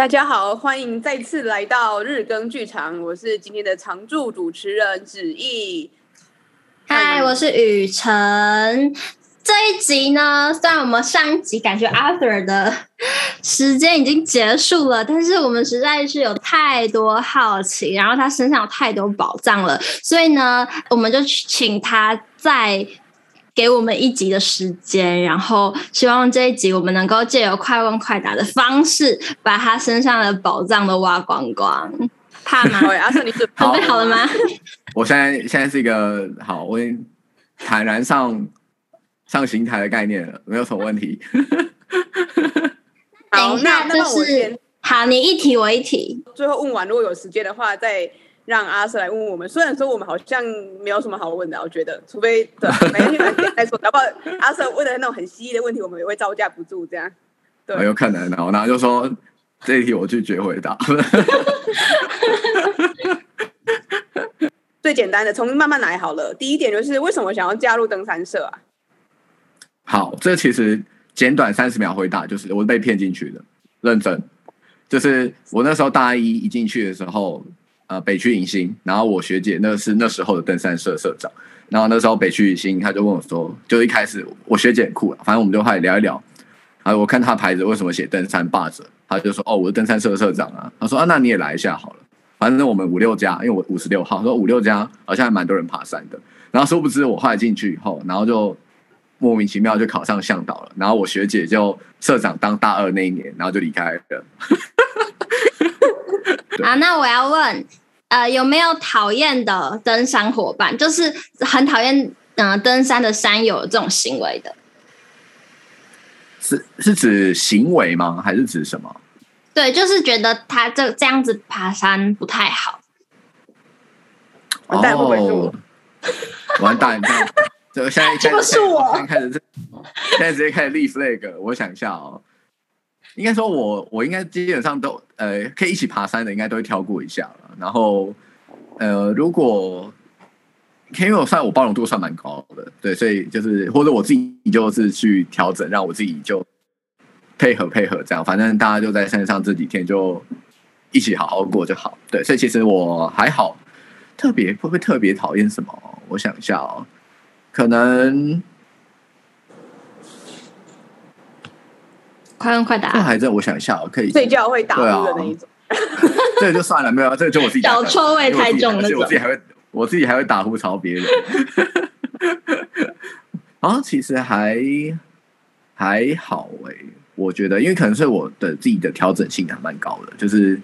大家好，欢迎再次来到日更剧场，我是今天的常驻主持人子毅。嗨，我是雨辰。这一集呢，虽然我们上一集感觉 Arthur 的时间已经结束了，但是我们实在是有太多好奇，然后他身上有太多宝藏了，所以呢，我们就请他再给我们一集的时间，然后希望这一集我们能够借由快问快答的方式，把他身上的宝藏都挖光光。怕吗？阿瑟，你准备好了吗？我现在现在是一个好，我坦然上。上刑台的概念了，没有什么问题。好，那就是好，你一题我一题，最后问完，如果有时间的话，再让阿 Sir 来问我们。虽然说我们好像没有什么好问的，我觉得，除非对，每天来说，要不阿 Sir 问的那种很犀利的问题，我们也会招架不住，这样。对，有可能的。然后就说这一题我拒绝回答。最简单的，从慢慢来好了。第一点就是为什么想要加入登山社啊？好，这其实简短三十秒回答，就是我被骗进去的，认真。就是我那时候大一一进去的时候，呃，北区迎新，然后我学姐那是那时候的登山社社长，然后那时候北区迎新，他就问我说，就一开始我学姐很酷，反正我们就开始聊一聊。啊，我看他牌子为什么写登山霸者，他就说，哦，我是登山社社长啊。他说啊，那你也来一下好了，反正我们五六家，因为我五十六号，说五六家好像还蛮多人爬山的。然后殊不知我后来进去以后，然后就。莫名其妙就考上向导了，然后我学姐就社长当大二那一年，然后就离开了。啊，那我要问，呃，有没有讨厌的登山伙伴？就是很讨厌，嗯、呃，登山的山友这种行为的。是是指行为吗？还是指什么？对，就是觉得他这这样子爬山不太好。完蛋，会 不会是我？完蛋！就现在，就是我。开始，现在直接开始立 flag。我想一下哦，应该说我我应该基本上都呃可以一起爬山的，应该都会挑过一下。然后呃，如果因为我算我包容度算蛮高的，对，所以就是或者我自己就是去调整，让我自己就配合配合这样。反正大家就在山上这几天就一起好好过就好。对，所以其实我还好，特别会不会特别讨厌什么？我想一下哦。可能快问快答。这还在我想一下，可以睡觉会打呼的那一种。这个就算了，没有，这个就我自己。脚臭味太重了，我自己还会，我自己还会打呼吵别人。啊，其实还还好哎，我觉得，因为可能是我的自己的调整性还蛮高的，就是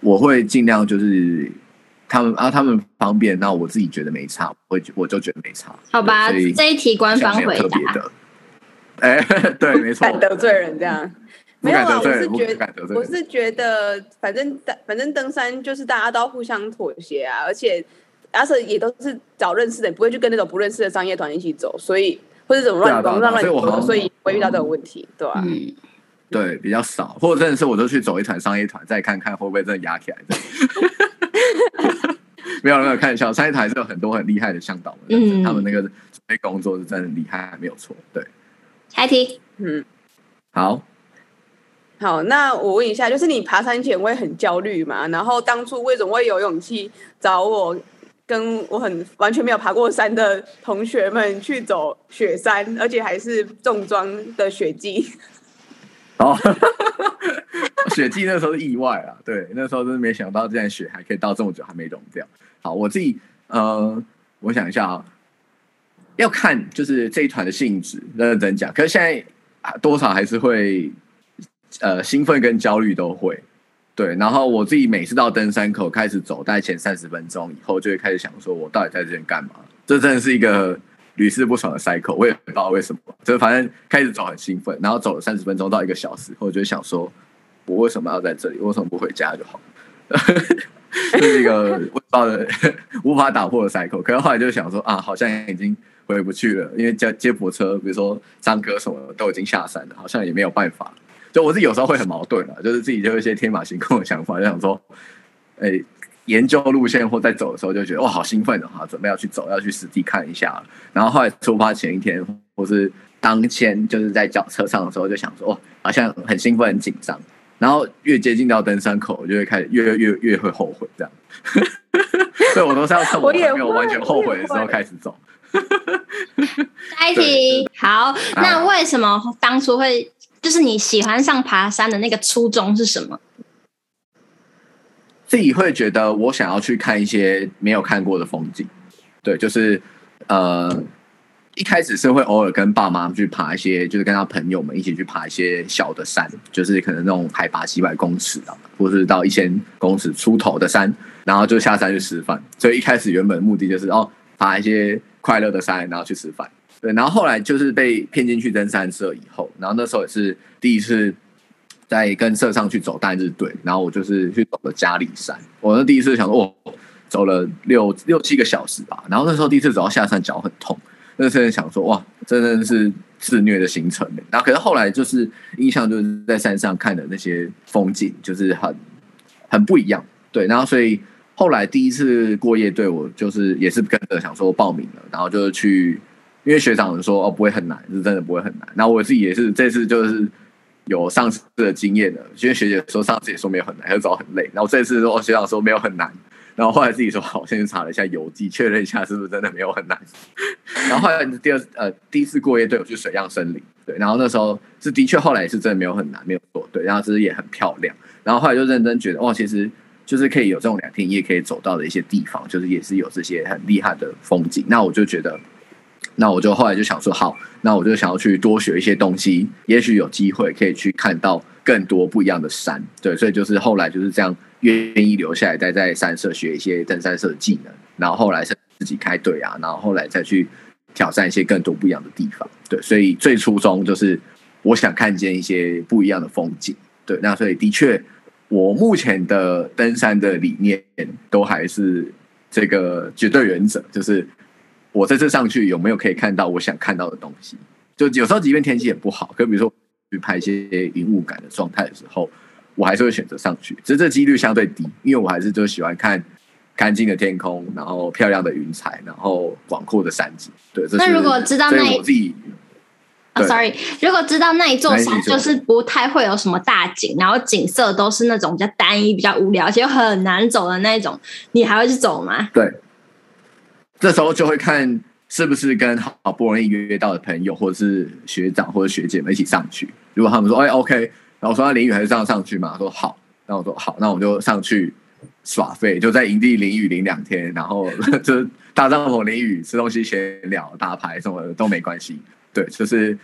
我会尽量就是。他们啊，他们方便，那我自己觉得没差，我我就觉得没差。好吧，这一题官方回答。哎，对，没错。敢得罪人这样？没有啊，我是觉得，我是觉得，反正反正登山就是大家都要互相妥协啊，而且阿 Sir 也都是找认识的，不会去跟那种不认识的商业团一起走，所以或者怎么乱乱乱走，所以不会遇到这种问题，对吧？嗯，对，比较少，或者真的是我就去走一团商业团，再看看会不会真的压起来的。没有没有，开玩笑，三一台是有很多很厉害的向导的，嗯，他们那个准备工作是真的厉害，没有错。对，下一题，嗯，好，好，那我问一下，就是你爬山前会很焦虑嘛？然后当初为什么会有勇气找我，跟我很完全没有爬过山的同学们去走雪山，而且还是重装的雪季？哦，雪季那时候是意外啊，对，那时候真是没想到，这样雪还可以到这么久还没融掉。好，我自己呃，我想一下啊，要看就是这一团的性质，认真讲。可是现在多少还是会呃兴奋跟焦虑都会，对。然后我自己每次到登山口开始走，大概前三十分钟以后，就会开始想说，我到底在这边干嘛？这真的是一个。屡试不爽的 cycle，我也不知道为什么，就是反正开始走很兴奋，然后走了三十分钟到一个小时后，我就想说，我为什么要在这里？为什么不回家就好？这是一个我不知道的无法打破的 cycle。可是后来就想说啊，好像已经回不去了，因为接接驳车，比如说张哥什么都已经下山了，好像也没有办法。就我自己有时候会很矛盾了，就是自己就有一些天马行空的想法，就想说，哎、欸。研究路线或在走的时候就觉得哇，好兴奋哦，好准备要去走，要去实地看一下。然后后来出发前一天或是当天就是在脚车上的时候就想说，哦，好像很兴奋很紧张。然后越接近到登山口，我就会开始越越越会后悔这样。所以我都是要趁我没有完全后悔的时候开始走。下一题，好，那为什么当初会就是你喜欢上爬山的那个初衷是什么？自己会觉得我想要去看一些没有看过的风景，对，就是呃。一开始是会偶尔跟爸妈去爬一些，就是跟他朋友们一起去爬一些小的山，就是可能那种海拔几百公尺啊，或是到一千公尺出头的山，然后就下山去吃饭。所以一开始原本的目的就是哦，爬一些快乐的山，然后去吃饭。对，然后后来就是被骗进去登山社以后，然后那时候也是第一次在跟社上去走单日队，然后我就是去走了嘉里山。我那第一次想说，哦，走了六六七个小时吧，然后那时候第一次走到下山，脚很痛。那时候想说哇，真的是自虐的行程。然后可是后来就是印象就是在山上看的那些风景，就是很很不一样。对，然后所以后来第一次过夜队，我就是也是跟着想说报名了，然后就是去，因为学长说哦不会很难，是真的不会很难。然后我自己也是这次就是有上次的经验了，因为学姐说上次也说没有很难，要找很累。然后这次说学长说没有很难。然后后来自己说好，先去查了一下游记，确认一下是不是真的没有很难。然后后来第二呃第一次过夜队我去水漾森林，对，然后那时候是的确后来也是真的没有很难，没有错，对，然后其实也很漂亮。然后后来就认真觉得哦，其实就是可以有这种两天一夜可以走到的一些地方，就是也是有这些很厉害的风景。那我就觉得，那我就后来就想说好，那我就想要去多学一些东西，也许有机会可以去看到更多不一样的山。对，所以就是后来就是这样。愿意留下来待在山社学一些登山社的技能，然后后来是自己开队啊，然后后来再去挑战一些更多不一样的地方。对，所以最初衷就是我想看见一些不一样的风景。对，那所以的确，我目前的登山的理念都还是这个绝对原则，就是我这次上去有没有可以看到我想看到的东西。就有时候即便天气也不好，可比如说去拍一些云雾感的状态的时候。我还是会选择上去，只是这几率相对低，因为我还是就喜欢看干净的天空，然后漂亮的云彩，然后广阔的山景。对，那如果知道那我自己，啊，sorry，如果知道那一座山就是不太会有什么大景，然后景色都是那种比较单一、比较无聊，而且又很难走的那种，你还会去走吗？对，这时候就会看是不是跟好不容易约到的朋友，或者是学长或者学姐们一起上去。如果他们说，哎，OK。然后我说：“那淋雨还是这样上去嘛？”说：“好。”那我说：“好，那我就上去耍废，就在营地淋雨淋两天，然后 就大帐篷淋雨，吃东西闲聊打牌什么的都没关系。对，就是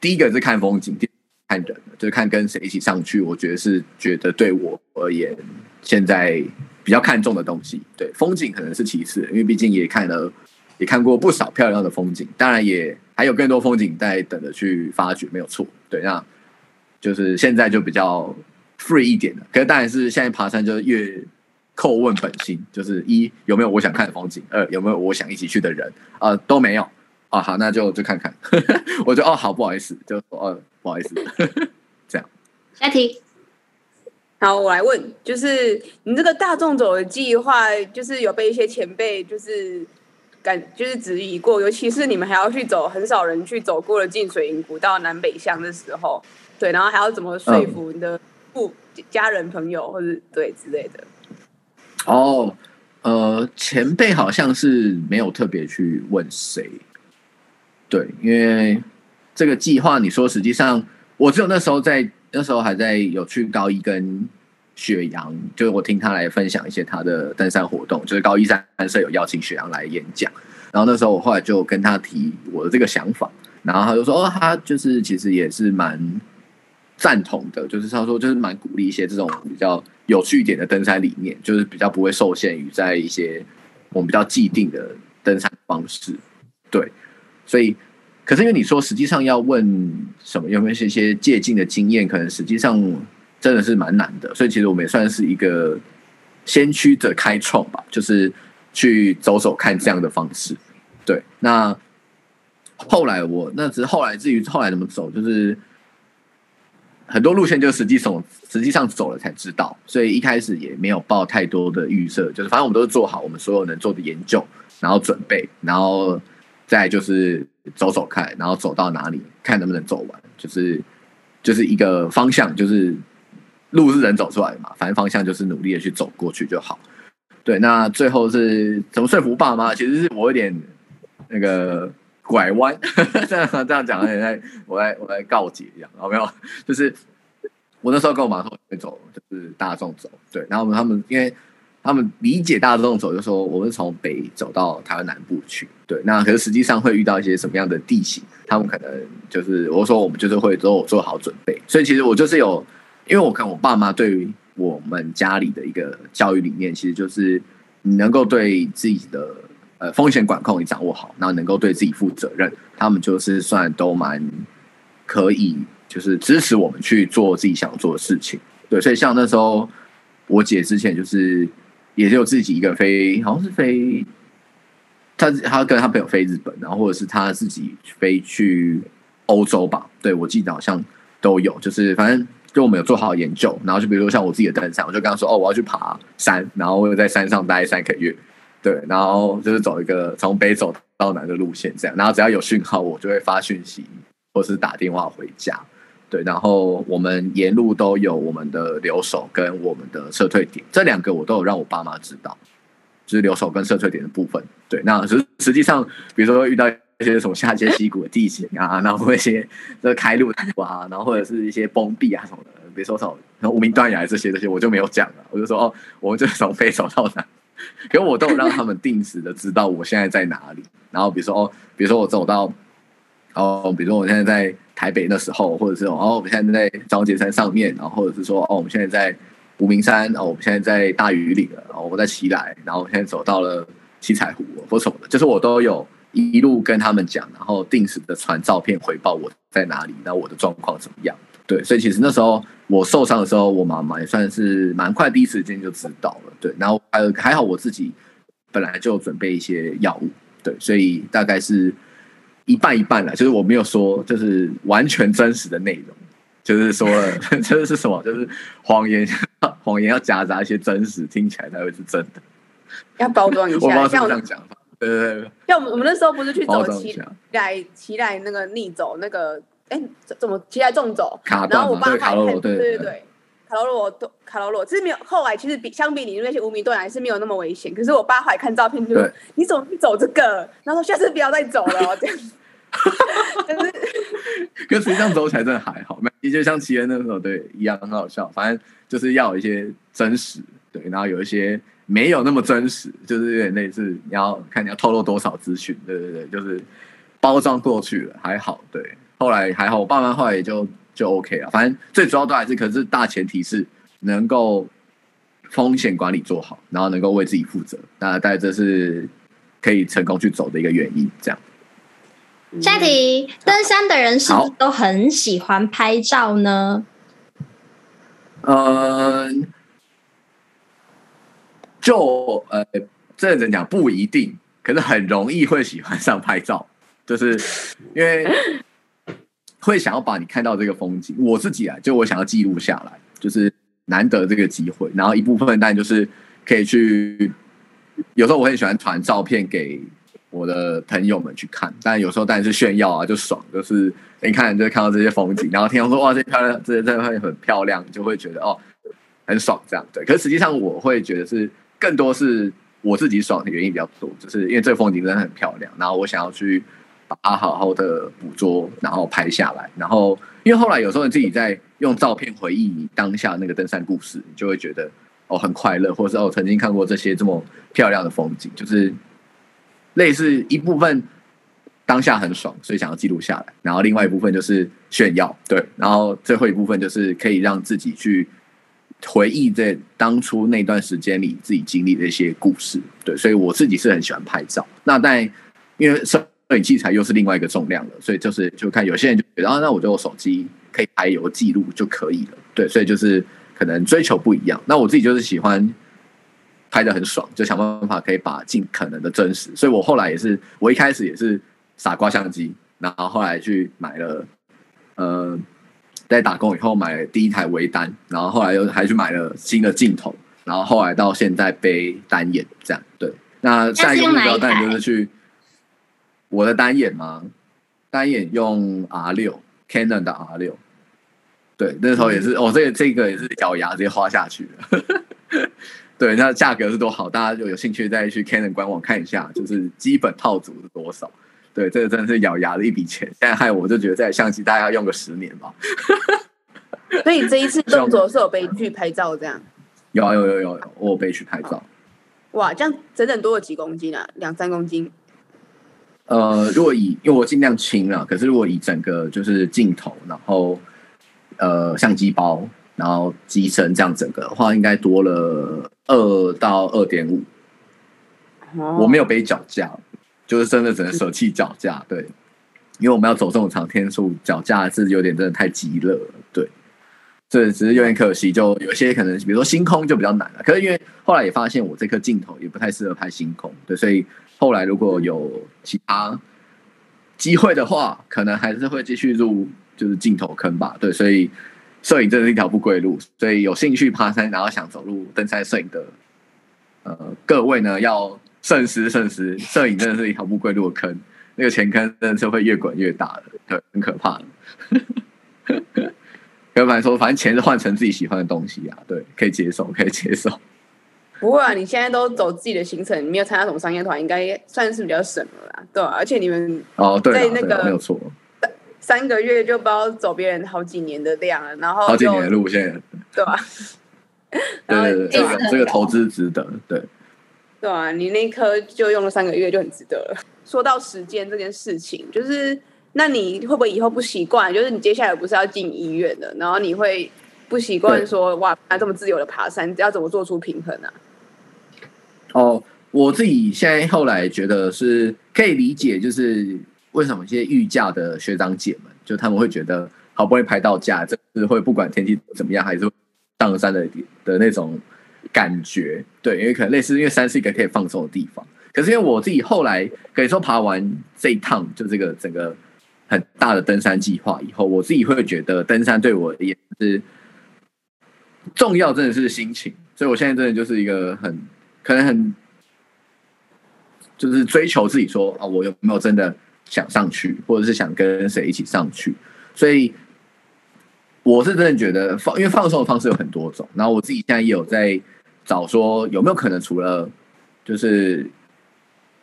第一个是看风景，第看人，就是看跟谁一起上去。我觉得是觉得对我而言，现在比较看重的东西。对，风景可能是其次，因为毕竟也看了，也看过不少漂亮的风景，当然也还有更多风景在等着去发掘，没有错。对，那。就是现在就比较 free 一点的，可是当然是现在爬山就是越叩问本心，就是一有没有我想看的风景，二有没有我想一起去的人，呃都没有啊，好那就就看看，我就哦好不好意思，就说哦不好意思，这样。下题，好我来问，就是你这个大众走的计划，就是有被一些前辈就是感就是质疑过，尤其是你们还要去走很少人去走过的进水营古道南北向的时候。对，然后还要怎么说服你的父家人、朋友，或者对之类的？哦，呃，前辈好像是没有特别去问谁。对，因为这个计划，你说实际上，我只有那时候在那时候还在有去高一跟雪阳，就是我听他来分享一些他的登山活动，就是高一山社有邀请雪阳来演讲，然后那时候我后来就跟他提我的这个想法，然后他就说，哦，他就是其实也是蛮。赞同的，就是他说，就是蛮鼓励一些这种比较有趣一点的登山理念，就是比较不会受限于在一些我们比较既定的登山方式。对，所以，可是因为你说实际上要问什么，有没有一些借鉴的经验，可能实际上真的是蛮难的。所以其实我们也算是一个先驱的开创吧，就是去走走看这样的方式。对，那后来我那只是后来至于后来怎么走，就是。很多路线就实际走，实际上走了才知道，所以一开始也没有抱太多的预设，就是反正我们都是做好我们所有能做的研究，然后准备，然后再就是走走看，然后走到哪里看能不能走完，就是就是一个方向，就是路是人走出来的嘛，反正方向就是努力的去走过去就好。对，那最后是怎么说服爸妈？其实是我有点那个拐弯，这样这样讲，有点在我来我来告解一样，有没有？就是我那时候跟我妈说会走，就是大众走。对，然后他们因为。他们理解大众走，就说我们从北走到台湾南部去。对，那可是实际上会遇到一些什么样的地形？他们可能就是我说我们就是会都做好准备。所以其实我就是有，因为我看我爸妈对于我们家里的一个教育理念，其实就是你能够对自己的呃风险管控你掌握好，然后能够对自己负责任。他们就是算都蛮可以，就是支持我们去做自己想做的事情。对，所以像那时候我姐之前就是。也就自己一个飞，好像是飞，他他跟他朋友飞日本，然后或者是他自己飞去欧洲吧。对，我记得好像都有，就是反正就我们有做好研究，然后就比如说像我自己的登山，我就跟他说哦，我要去爬山，然后我有在山上待三个月，对，然后就是走一个从北走到南的路线这样，然后只要有讯号，我就会发讯息或是打电话回家。对，然后我们沿路都有我们的留守跟我们的撤退点，这两个我都有让我爸妈知道，就是留守跟撤退点的部分。对，那实实际上，比如说遇到一些什么下阶溪谷的地形啊，然后一些这个开路啊，然后或者是一些崩壁啊什么的，比如说什么无名断崖这些这些，我就没有讲了，我就说哦，我们就是从北走到南，因为我都有让他们定时的知道我现在在哪里。然后比如说哦，比如说我走到哦，比如说我现在在。台北那时候，或者是哦，我们现在在张杰山上面，然后或者是说哦，我们现在在无名山，哦，我们现在在大禹岭了，哦，我在奇莱，然后我现在走到了七彩湖或什么的，就是我都有一路跟他们讲，然后定时的传照片回报我在哪里，然后我的状况怎么样。对，所以其实那时候我受伤的时候，我妈妈也算是蛮快第一时间就知道了。对，然后还还好我自己本来就准备一些药物，对，所以大概是。一半一半了，就是我没有说，就是完全真实的内容，就是说了，这是什么？就是谎言，谎言要夹杂一些真实，听起来才会是真的。要包装一下，我像这样讲法，对对对。像我们我们那时候不是去走奇来奇来那个逆走那个，哎，怎么奇莱纵走？卡然后我爸还看，对对对对。卡罗罗多卡罗罗，其实没有。后来其实比相比你那些无名断崖是没有那么危险。可是我爸后来看照片就说：“你怎么不走这个？”然后说：“下次不要再走了。”这样子。就是，跟实际上走起来真的还好，没就像奇恩那时候对一样很好笑。反正就是要有一些真实，对，然后有一些没有那么真实，就是有点类似你要看你要透露多少资讯，对对对，就是包装过去了还好。对，后来还好，我爸妈后来也就。就 OK 了，反正最主要都还是，可是大前提是能够风险管理做好，然后能够为自己负责。那大概这是可以成功去走的一个原因。这样。下一题，登山的人是不是都很喜欢拍照呢？嗯，就呃，这人讲不一定，可是很容易会喜欢上拍照，就是因为。会想要把你看到这个风景，我自己啊，就我想要记录下来，就是难得这个机会。然后一部分当然就是可以去，有时候我很喜欢传照片给我的朋友们去看，但有时候当然是炫耀啊，就爽，就是你看就看到这些风景，然后听到说哇，这漂亮，这些这会很漂亮，就会觉得哦很爽这样。对，可是实际上我会觉得是更多是我自己爽的原因比较多，就是因为这个风景真的很漂亮，然后我想要去。把它好好的捕捉，然后拍下来，然后因为后来有时候你自己在用照片回忆你当下那个登山故事，你就会觉得哦很快乐，或者是哦曾经看过这些这么漂亮的风景，就是类似一部分当下很爽，所以想要记录下来，然后另外一部分就是炫耀，对，然后最后一部分就是可以让自己去回忆在当初那段时间里自己经历的一些故事，对，所以我自己是很喜欢拍照，那但因为摄影器材又是另外一个重量了，所以就是就看有些人就觉得啊，那我就用手机可以拍有个记录就可以了。对，所以就是可能追求不一样。那我自己就是喜欢拍的很爽，就想办法可以把尽可能的真实。所以我后来也是，我一开始也是傻瓜相机，然后后来去买了，呃，在打工以后买了第一台微单，然后后来又还去买了新的镜头，然后后来到现在背单眼这样。对，那下一个目标当然就是去。我的单眼吗？单眼用 R 六，Canon 的 R 六。对，那时候也是哦，这个这个也是咬牙直接花下去了。对，那价格是多好，大家就有兴趣再去 Canon 官网看一下，就是基本套组是多少。对，这个真的是咬牙的一笔钱。现在害我就觉得这台相机大概要用个十年吧。所以这一次动作是有被去拍照这样？有啊有有有有，我有被去拍照。哇，这样整整多了几公斤啊？两三公斤？呃，如果以因为我尽量轻了，可是如果以整个就是镜头，然后呃相机包。然后机身这样整个的话，应该多了二到二点五。我没有背脚架，就是真的只能舍弃脚架。对，因为我们要走这种长天数，脚架是有点真的太极了。对，这只是有点可惜。就有些可能，比如说星空就比较难了。可是因为后来也发现，我这颗镜头也不太适合拍星空。对，所以后来如果有其他机会的话，可能还是会继续入就是镜头坑吧。对，所以。摄影真的是一条不归路，所以有兴趣爬山，然后想走入登山摄影的，呃，各位呢要慎思慎思，摄影真的是一条不归路的坑，那个钱坑真的是会越滚越大的，对，很可怕的。要不然说，反正钱是换成自己喜欢的东西啊，对，可以 接受，可以接受。不会啊，你现在都走自己的行程，你没有参加什么商业团，应该算是比较省了啦，对、啊、而且你们哦，对，在那个没有错。三个月就不知道走别人好几年的量了，然后好几年的路线，对吧？对对对，这个这个投资值得，对对啊，你那颗就用了三个月就很值得了。说到时间这件事情，就是那你会不会以后不习惯？就是你接下来不是要进医院的，然后你会不习惯说哇，这么自由的爬山，要怎么做出平衡啊？哦，我自己现在后来觉得是可以理解，就是。为什么一些预假的学长姐们，就他们会觉得好不容易排到假，这是会不管天气怎么样，还是上山的的那种感觉？对，因为可能类似，因为山是一个可以放松的地方。可是因为我自己后来可以说爬完这一趟，就这个整个很大的登山计划以后，我自己会觉得登山对我也是重要，真的是心情。所以我现在真的就是一个很可能很就是追求自己说啊，我有没有真的。想上去，或者是想跟谁一起上去，所以我是真的觉得放，因为放松的方式有很多种。然后我自己现在也有在找，说有没有可能除了就是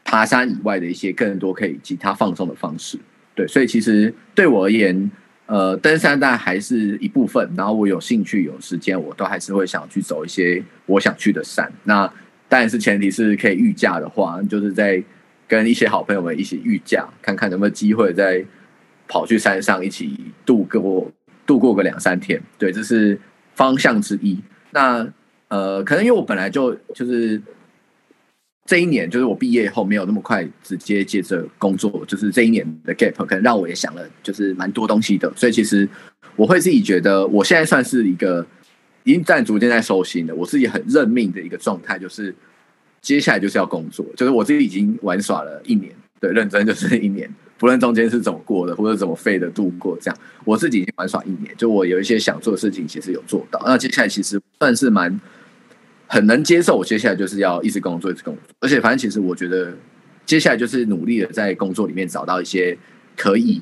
爬山以外的一些更多可以其他放松的方式。对，所以其实对我而言，呃，登山当然还是一部分。然后我有兴趣、有时间，我都还是会想去走一些我想去的山。那但是前提是可以预假的话，就是在。跟一些好朋友们一起预假，看看有没有机会再跑去山上一起度过度过个两三天。对，这是方向之一。那呃，可能因为我本来就就是这一年，就是我毕业后没有那么快直接接着工作，就是这一年的 gap 可能让我也想了，就是蛮多东西的。所以其实我会自己觉得，我现在算是一个已经在逐渐在收心了，我自己很认命的一个状态，就是。接下来就是要工作，就是我自己已经玩耍了一年，对，认真就是一年，不论中间是怎么过的，或者怎么废的度过，这样我自己已经玩耍一年，就我有一些想做的事情，其实有做到。那接下来其实算是蛮很能接受，我接下来就是要一直工作，一直工作，而且反正其实我觉得接下来就是努力的在工作里面找到一些可以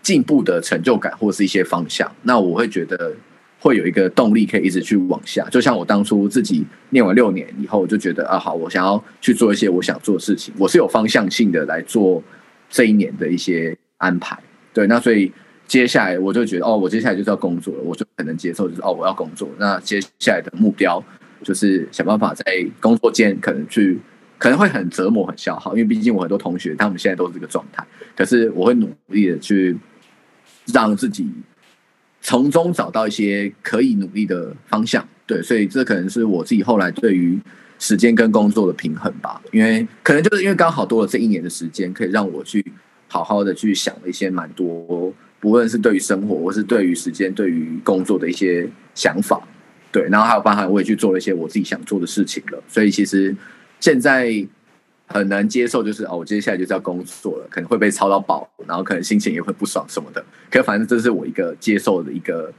进步的成就感，或是一些方向。那我会觉得。会有一个动力可以一直去往下，就像我当初自己念完六年以后，我就觉得啊，好，我想要去做一些我想做的事情，我是有方向性的来做这一年的一些安排。对，那所以接下来我就觉得，哦，我接下来就是要工作了，我就很能接受，就是哦，我要工作。那接下来的目标就是想办法在工作间可能去，可能会很折磨、很消耗，因为毕竟我很多同学他们现在都是这个状态，可是我会努力的去让自己。从中找到一些可以努力的方向，对，所以这可能是我自己后来对于时间跟工作的平衡吧。因为可能就是因为刚好多了这一年的时间，可以让我去好好的去想了一些蛮多，不论是对于生活，或是对于时间、对于工作的一些想法，对，然后还有包含我也去做了一些我自己想做的事情了。所以其实现在。很难接受，就是哦，我接下来就是要工作了，可能会被操到爆，然后可能心情也会不爽什么的。可反正这是我一个接受的一个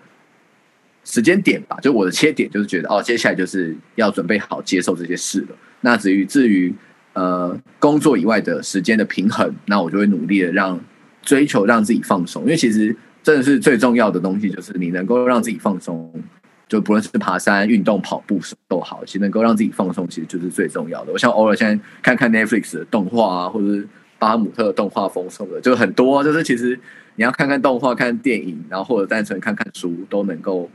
时间点吧，就我的切点就是觉得哦，接下来就是要准备好接受这些事了。那至于至于呃工作以外的时间的平衡，那我就会努力的让追求让自己放松，因为其实真的是最重要的东西，就是你能够让自己放松。就不论是爬山、运动、跑步都好，其实能够让自己放松，其实就是最重要的。我像偶尔现在看看 Netflix 的动画啊，或者是巴姆特的动画风什么的，就很多。啊就是其实你要看看动画、看电影，然后或者单纯看看书，都能够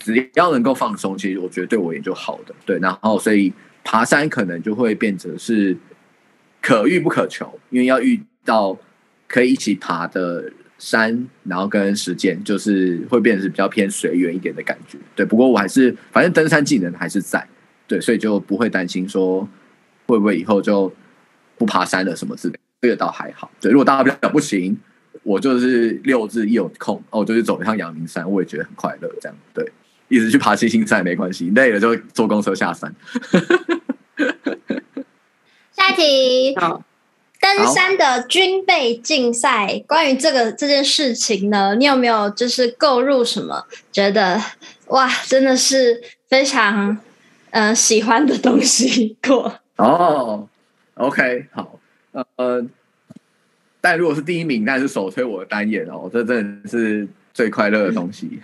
只要能够放松，其实我觉得对我也就好的。对，然后所以爬山可能就会变成是可遇不可求，因为要遇到可以一起爬的。山，然后跟时间，就是会变成是比较偏随缘一点的感觉。对，不过我还是反正登山技能还是在，对，所以就不会担心说会不会以后就不爬山了什么之类的，这个倒还好。对，如果大家不了不行，我就是六日一有空哦，我就是走一趟阳明山，我也觉得很快乐。这样对，一直去爬星星山也没关系，累了就坐公车下山。下一题。好。登山的军备竞赛，关于这个这件事情呢，你有没有就是购入什么？觉得哇，真的是非常嗯、呃、喜欢的东西过哦。OK，好，呃，但如果是第一名，那是首推我的单眼哦，这真的是最快乐的东西，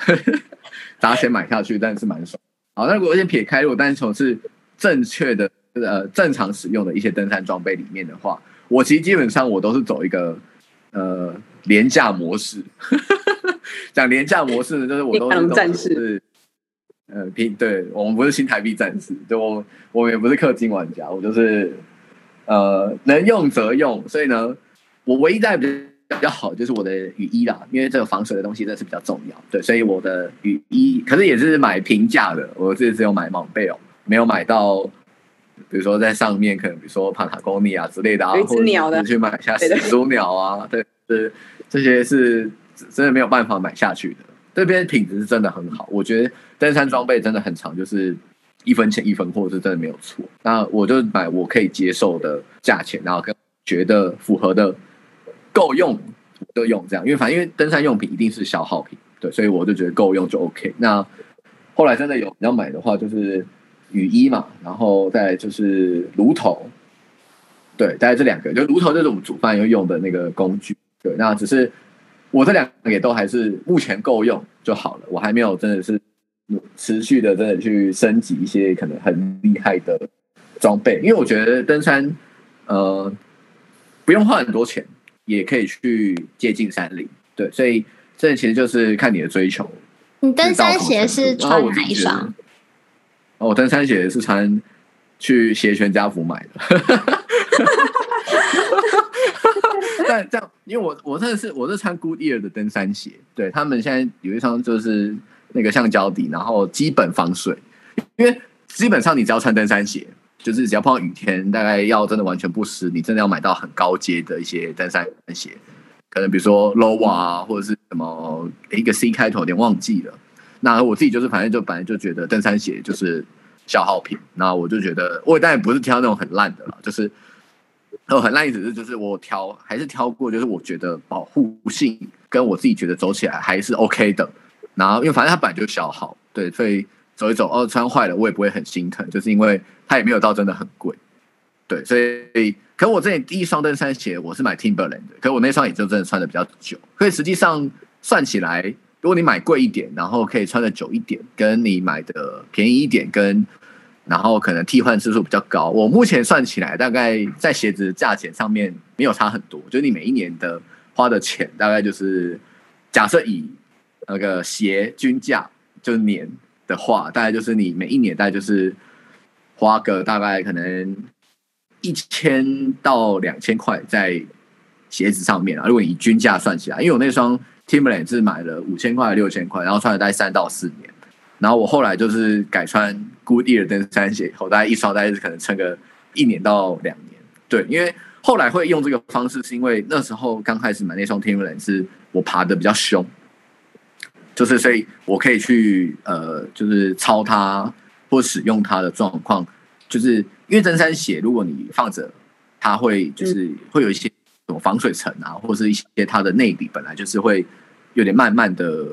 大家先买下去，但是蛮爽。好，那如果先撇开，如果单从是正确的呃正常使用的一些登山装备里面的话。我其实基本上我都是走一个呃廉价模式，讲廉价模式呢，就是我都是战士，呃平对我们不是新台币战士，对我我们也不是氪金玩家，我就是呃能用则用，所以呢，我唯一在比较比较好就是我的雨衣啦，因为这个防水的东西真的是比较重要，对，所以我的雨衣可是也是买平价的，我这次只有买 Montbell 哦，没有买到。比如说在上面，可能比如说帕塔哥尼亚之类的啊，或者去买一下始祖鸟啊，对，是这些是真的没有办法买下去的。这边品质是真的很好，我觉得登山装备真的很长，就是一分钱一分货是真的没有错。那我就买我可以接受的价钱，然后跟觉得符合的够用就用这样，因为反正因为登山用品一定是消耗品，对，所以我就觉得够用就 OK。那后来真的有你要买的话，就是。雨衣嘛，然后再就是炉头，对，大概这两个，就炉头就是我们煮饭要用的那个工具，对，那只是我这两个也都还是目前够用就好了，我还没有真的是持续的真的去升级一些可能很厉害的装备，因为我觉得登山呃不用花很多钱也可以去接近山林，对，所以这其实就是看你的追求。你登山鞋是穿哪一双？我、哦、登山鞋是穿去鞋全家福买的，但这样，因为我我真的是我是穿 Goodyear 的登山鞋，对他们现在有一双就是那个橡胶底，然后基本防水，因为基本上你只要穿登山鞋，就是只要碰到雨天，大概要真的完全不湿，你真的要买到很高阶的一些登山鞋，可能比如说 Lowa 啊，或者是什么一个 C 开头，有点忘记了。那我自己就是，反正就本来就觉得登山鞋就是消耗品。那我就觉得，我当然不是挑那种很烂的了，就是哦很烂，意思是就是我挑还是挑过，就是我觉得保护性跟我自己觉得走起来还是 OK 的。然后因为反正它本来就消耗，对，所以走一走哦穿坏了我也不会很心疼，就是因为它也没有到真的很贵，对，所以可我这里第一双登山鞋我是买 Timberland 的，可我那双也就真的穿的比较久，所以实际上算起来。如果你买贵一点，然后可以穿的久一点，跟你买的便宜一点，跟然后可能替换次数比较高，我目前算起来大概在鞋子价钱上面没有差很多。就是你每一年的花的钱大概就是，假设以那个鞋均价就年的话，大概就是你每一年大概就是花个大概可能一千到两千块在鞋子上面啊。如果以均价算起来，因为我那双。Timberland 是买了五千块、六千块，然后穿了大概三到四年。然后我后来就是改穿 Goodyear 登山鞋以后，大概一双大概是可能撑个一年到两年。对，因为后来会用这个方式，是因为那时候刚开始买那双 Timberland 是我爬的比较凶，就是所以我可以去呃，就是抄它或使用它的状况，就是因为登山鞋如果你放着，它会就是会有一些防水层啊，或是一些它的内里本来就是会。有点慢慢的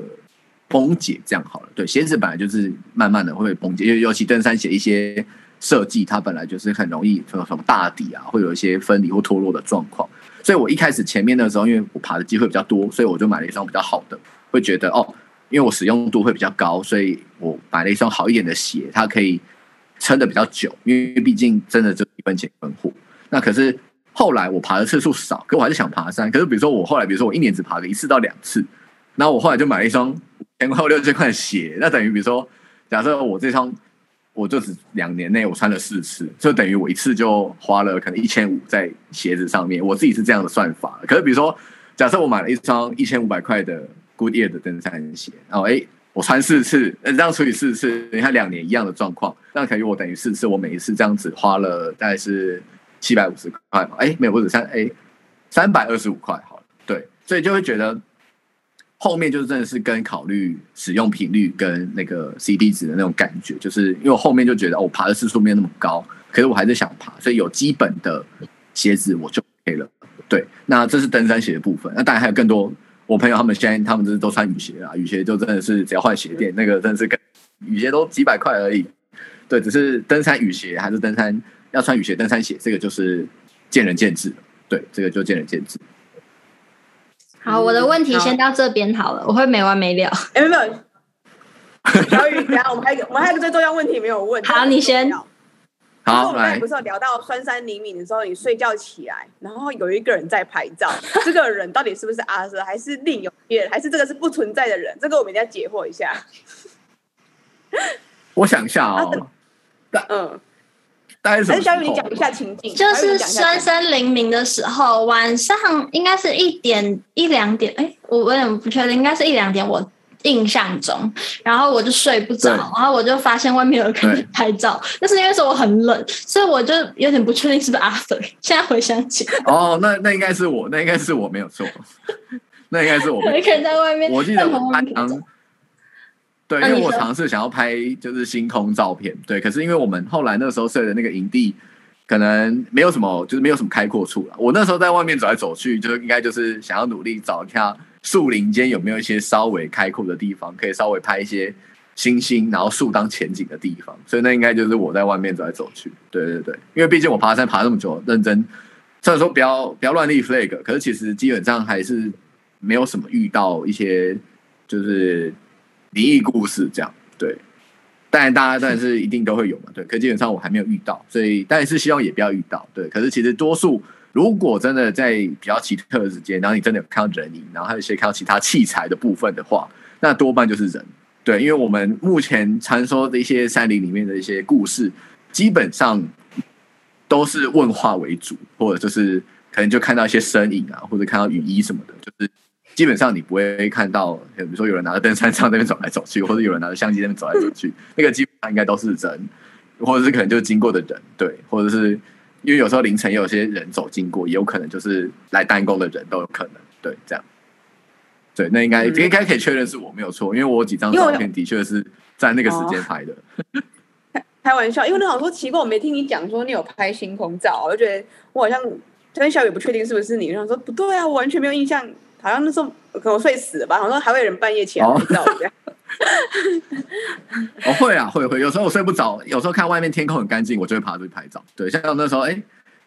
崩解，这样好了。对，鞋子本来就是慢慢的会崩解，尤尤其登山鞋一些设计，它本来就是很容易什么什么大底啊，会有一些分离或脱落的状况。所以我一开始前面的时候，因为我爬的机会比较多，所以我就买了一双比较好的，会觉得哦，因为我使用度会比较高，所以我买了一双好一点的鞋，它可以撑得比较久，因为毕竟真的就一分钱一分货。那可是后来我爬的次数少，可我还是想爬山。可是比如说我后来，比如说我一年只爬个一次到两次，那我后来就买了一双五千块或六千块的鞋，那等于比如说，假设我这双。我就只两年内我穿了四次，就等于我一次就花了可能一千五在鞋子上面。我自己是这样的算法。可是比如说，假设我买了一双一千五百块的 Goodyear 的登山鞋，然后哎，我穿四次，这样除以四次，你看两年一样的状况，那可以我等于四次，我每一次这样子花了大概是七百五十块嘛？哎，没有，不止三，哎，三百二十五块，好，对，所以就会觉得。后面就真的是跟考虑使用频率跟那个 C D 值的那种感觉，就是因为我后面就觉得我爬的次数没有那么高，可是我还是想爬，所以有基本的鞋子我就 OK 了。对，那这是登山鞋的部分。那当然还有更多，我朋友他们现在他们就是都穿雨鞋啊，雨鞋就真的是只要换鞋垫，那个真的是跟雨鞋都几百块而已。对，只是登山雨鞋还是登山要穿雨鞋登山鞋，这个就是见仁见智。对，这个就见仁见智。好，我的问题先到这边好了，我会没完没了。哎，没有，小雨，等下我们还有我们还有个最重要问题没有问。好，你先。好，我们刚才不是有聊到酸酸灵敏的时候，你睡觉起来，然后有一个人在拍照，这个人到底是不是阿瑟，还是另有别人，还是这个是不存在的人？这个我们一定要解惑一下。我想一下哦，嗯。还是小雨，你讲一下情景。就是深深黎明的时候，晚上应该是一点一两点，哎，我有点不确定，应该是一两点，我印象中。然后我就睡不着，然后我就发现外面有人拍照，但是因为说我很冷，所以我就有点不确定是不是 Arthur。现在回想起，哦，那那应该是我，那应该是我没有错，那应该是我。有一个人在外面，我记得对，因为我尝试想要拍就是星空照片，对，可是因为我们后来那时候睡的那个营地，可能没有什么，就是没有什么开阔处了。我那时候在外面走来走去，就是应该就是想要努力找一下树林间有没有一些稍微开阔的地方，可以稍微拍一些星星，然后树当前景的地方。所以那应该就是我在外面走来走去。对对对，因为毕竟我爬山爬那么久，认真，虽然说不要不要乱立 flag，可是其实基本上还是没有什么遇到一些就是。灵异故事这样对，当然大家但是一定都会有嘛，对。可基本上我还没有遇到，所以但是希望也不要遇到，对。可是其实多数如果真的在比较奇特的时间，然后你真的有看到人影，然后还有一些看到其他器材的部分的话，那多半就是人，对。因为我们目前传说的一些山林里面的一些故事，基本上都是问话为主，或者就是可能就看到一些身影啊，或者看到雨衣什么的，就是。基本上你不会看到，比如说有人拿着登山杖那边走来走去，或者有人拿着相机那边走来走去，那个基本上应该都是人，或者是可能就是经过的人，对，或者是因为有时候凌晨也有些人走经过，也有可能就是来单工的人都有可能，对，这样，对，那应该、嗯、应该可以确认是我没有错，因为我几张照片的确是在那个时间拍的。开 开玩笑，因为那好说奇怪，我没听你讲说你有拍星空照，我就觉得我好像跟小雨不确定是不是你，然后说不对啊，我完全没有印象。好像那时候可能我睡死了吧，好像还会有人半夜起来拍照这样。哦，会啊，会会，有时候我睡不着，有时候看外面天空很干净，我就会爬出去拍照。对，像那时候，哎、欸，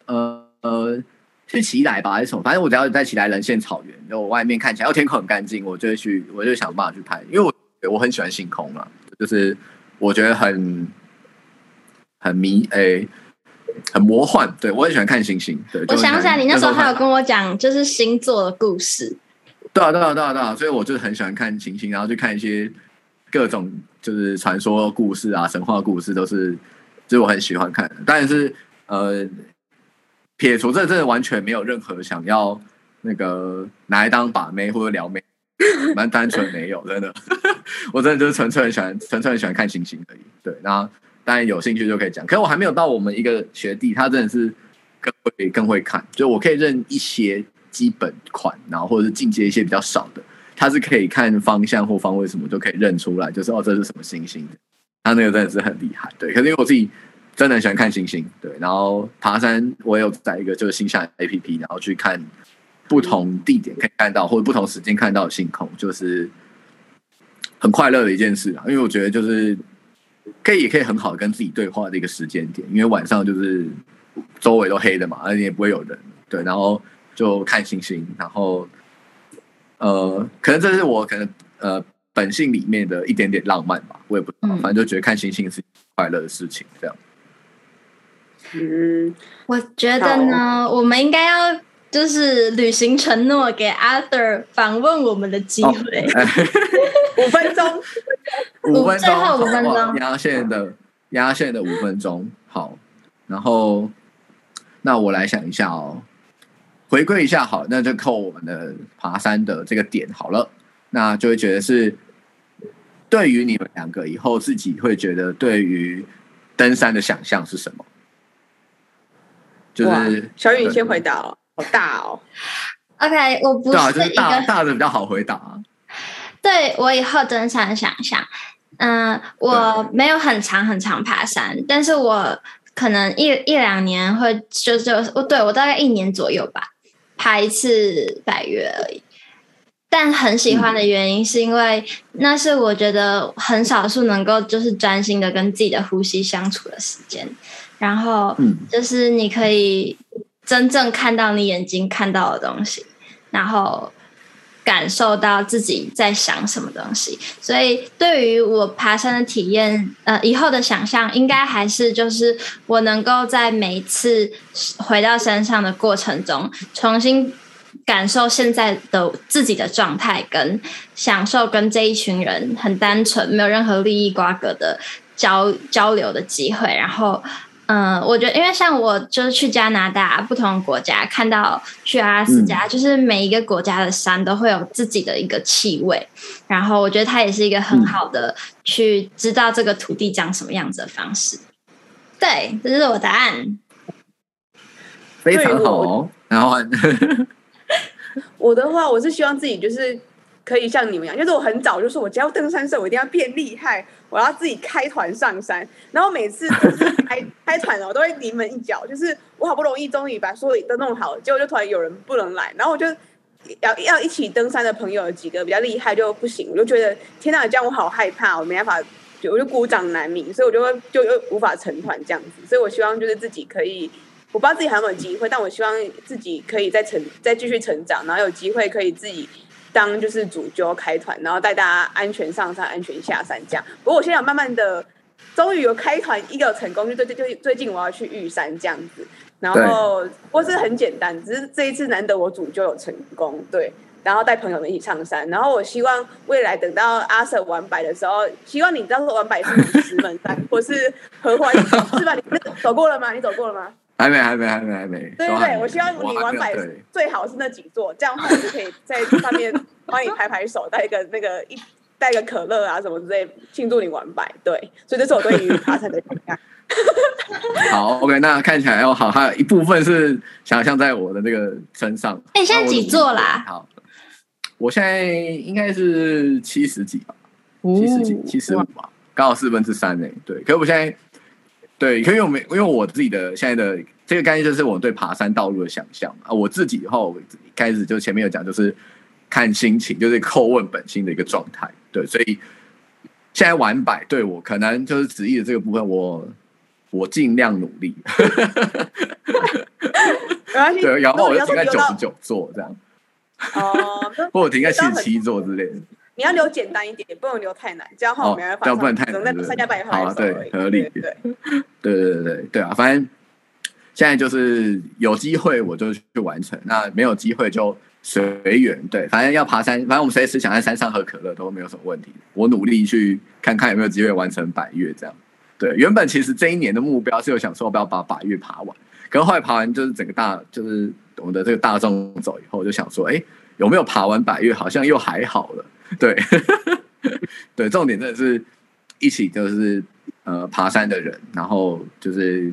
呃呃，去奇来吧还是什么，反正我只要在奇来人线草原，然后我外面看起来，哦，天空很干净，我就会去，我就想办法去拍，因为我我很喜欢星空嘛，就是我觉得很很迷，哎、欸。很魔幻，对，我也喜欢看星星。对，我想起来，你那时候还有跟我讲，就是星座的故事。对啊，对啊，对啊，对啊，所以我就很喜欢看星星，然后去看一些各种就是传说故事啊、神话故事，都是就是我很喜欢看的。但是呃，撇除这，真的完全没有任何想要那个拿来当把妹或者撩妹，蛮单纯没有，真的，我真的就是纯粹很喜欢，纯粹很喜欢看星星而已。对，然后。当然有兴趣就可以讲，可是我还没有到我们一个学弟，他真的是更会更会看，就我可以认一些基本款，然后或者是进阶一些比较少的，它是可以看方向或方位什么都可以认出来，就是哦，这是什么星星的，他那个真的是很厉害，对。可是因为我自己真的很喜欢看星星，对，然后爬山我也有载一个就是星象 APP，然后去看不同地点可以看到或者不同时间看到的星空，就是很快乐的一件事啊，因为我觉得就是。可以也可以很好的跟自己对话的一个时间点，因为晚上就是周围都黑的嘛，而且也不会有人，对，然后就看星星，然后呃，可能这是我可能呃本性里面的一点点浪漫吧，我也不知道，反正就觉得看星星是快乐的事情，这样。嗯，我觉得呢，我们应该要就是履行承诺，给 Arthur 访问我们的机会，五分钟，五分钟，最后五分钟，压线的压线的五分钟，好，然后那我来想一下哦，回归一下好，那就扣我们的爬山的这个点好了，那就会觉得是对于你们两个以后自己会觉得对于登山的想象是什么？就是小雨，你先回答哦，好大哦。OK，我不是一个、啊，就是大大的比较好回答啊。对，我以后登山想象，嗯、呃，我没有很长很长爬山，但是我可能一一两年会就就我对我大概一年左右吧，爬一次百月而已。但很喜欢的原因是因为那是我觉得很少数能够就是专心的跟自己的呼吸相处的时间。然后，就是你可以真正看到你眼睛看到的东西，然后感受到自己在想什么东西。所以，对于我爬山的体验，呃，以后的想象应该还是就是我能够在每一次回到山上的过程中，重新感受现在的自己的状态，跟享受跟这一群人很单纯、没有任何利益瓜葛的交交流的机会，然后。嗯，我觉得，因为像我就是去加拿大不同的国家，看到去阿拉斯加，就是每一个国家的山都会有自己的一个气味，然后我觉得它也是一个很好的去知道这个土地长什么样子的方式。对，这是我答案。非常好哦。然后 我的话，我是希望自己就是。可以像你们一样，就是我很早就说，我只要登山社，我一定要变厉害，我要自己开团上山。然后每次 开开团了，我都会临门一脚，就是我好不容易终于把所有都弄好，结果就突然有人不能来，然后我就 要要一起登山的朋友有几个比较厉害就不行，我就觉得天哪，这样我好害怕，我没办法，我就孤掌难鸣，所以我就会就又无法成团这样子。所以我希望就是自己可以，我不知道自己还有没有机会，但我希望自己可以再成再继续成长，然后有机会可以自己。当就是主揪开团，然后带大家安全上山、安全下山这样。不过我现在慢慢的，终于有开团一个成功，就最最最最近我要去玉山这样子。然后不过是很简单，只是这一次难得我主揪有成功，对。然后带朋友们一起上山。然后我希望未来等到阿 Sir 完百的时候，希望你到时候完百是石门山或是合欢，是吧？你走过了吗？你走过了吗？还没，还没，还没，还没。对对对，我希望你玩百最好是那几座，这样的话我就可以在上面帮你拍拍手，带一个那个一带个可乐啊什么之类庆祝你玩百。对，所以这是我对于爬山的评价。好，OK，那看起来要好，还有一部分是想象在我的那个身上。哎、欸，现在几座啦？好，我现在应该是七十几吧，七十几，七十五吧，刚好四分之三呢。对，可是我现在。对，因为我们因为我自己的现在的这个概念就是我对爬山道路的想象啊。我自己的话，我开始就前面有讲，就是看心情，就是叩问本心的一个状态。对，所以现在玩百，对我可能就是旨意的这个部分，我我尽量努力。对，然后我就停在九十九座这样。哦，或者停在七十七座之类的。你要留简单一点，也不能留太难，这样话我没办法。要不然太难，对好啊，对，合理，对，对，对，对，对，对啊，反正现在就是有机会我就去完成，那没有机会就随缘。对，反正要爬山，反正我们随时想在山上喝可乐都没有什么问题。我努力去看看有没有机会完成百月这样。对，原本其实这一年的目标是有想说不要把百月爬完，可是后来爬完就是整个大，就是我们的这个大众走以后，我就想说，哎，有没有爬完百岳？好像又还好了。对，对，重点真的是一起就是呃爬山的人，然后就是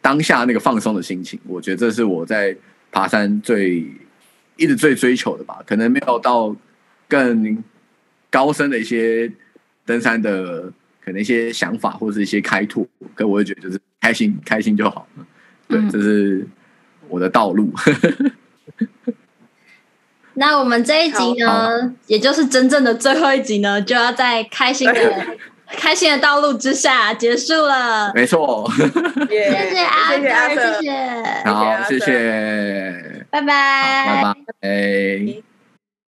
当下那个放松的心情，我觉得这是我在爬山最一直最追求的吧。可能没有到更高深的一些登山的可能一些想法或者是一些开拓，可我就觉得就是开心开心就好。对，这是我的道路。那我们这一集呢，也就是真正的最后一集呢，就要在开心的、开心的道路之下结束了。没错，谢谢阿德，谢谢，好，谢谢。拜拜，拜拜。